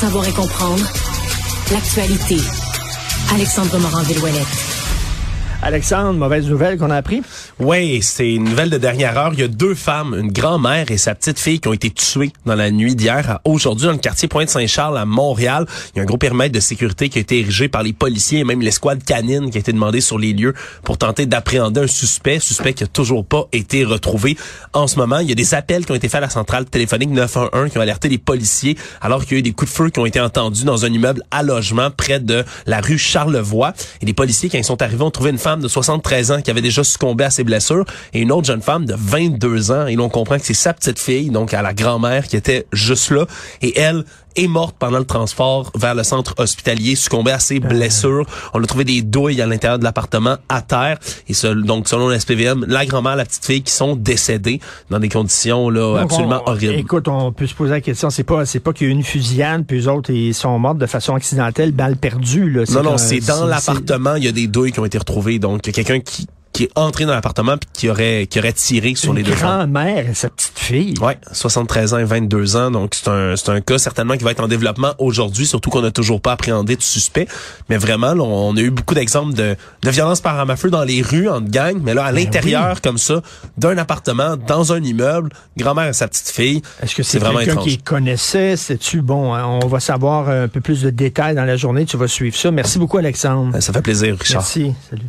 savoir et comprendre l'actualité. Alexandre Morand-Villouellette. Alexandre, mauvaise nouvelle qu'on a appris? Oui, c'est une nouvelle de dernière heure. Il y a deux femmes, une grand-mère et sa petite fille qui ont été tuées dans la nuit d'hier à aujourd'hui dans le quartier Pointe-Saint-Charles à Montréal. Il y a un gros périmètre de sécurité qui a été érigé par les policiers et même l'escouade canine qui a été demandée sur les lieux pour tenter d'appréhender un suspect, suspect qui a toujours pas été retrouvé. En ce moment, il y a des appels qui ont été faits à la centrale téléphonique 911 qui ont alerté les policiers alors qu'il y a eu des coups de feu qui ont été entendus dans un immeuble à logement près de la rue Charlevoix. Et les policiers, quand ils sont arrivés, ont trouvé une femme de 73 ans qui avait déjà succombé à ses blessures et une autre jeune femme de 22 ans. Et l'on comprend que c'est sa petite fille, donc à la grand-mère qui était juste là. Et elle est morte pendant le transport vers le centre hospitalier, succombée à ses ah. blessures. On a trouvé des douilles à l'intérieur de l'appartement à terre. Et donc, selon l'SPVM, la grand-mère, la petite fille qui sont décédées dans des conditions là absolument horribles. Écoute, on peut se poser la question, c'est pas c'est pas qu'il y a eu une fusillade, puis eux autres ils sont morts de façon accidentelle, balle perdue. Là. Non, non, c'est dans l'appartement, il y a des douilles qui ont été retrouvées. Donc, il y a quelqu'un qui qui est entré dans l'appartement puis qui aurait qui aurait tiré sur les deux femmes. grand-mère et sa petite fille. Ouais, 73 ans et 22 ans. Donc c'est un c'est un cas certainement qui va être en développement aujourd'hui, surtout qu'on n'a toujours pas appréhendé de suspect. Mais vraiment, on a eu beaucoup d'exemples de de violence par arme à feu dans les rues en gang, mais là à ben l'intérieur comme ça d'un appartement dans un immeuble, grand-mère et sa petite fille. Est-ce que c'est vraiment quelqu'un qui connaissait? C'est-tu bon hein? On va savoir un peu plus de détails dans la journée. Tu vas suivre ça. Merci beaucoup Alexandre. Ça fait plaisir, Richard. Merci. Salut.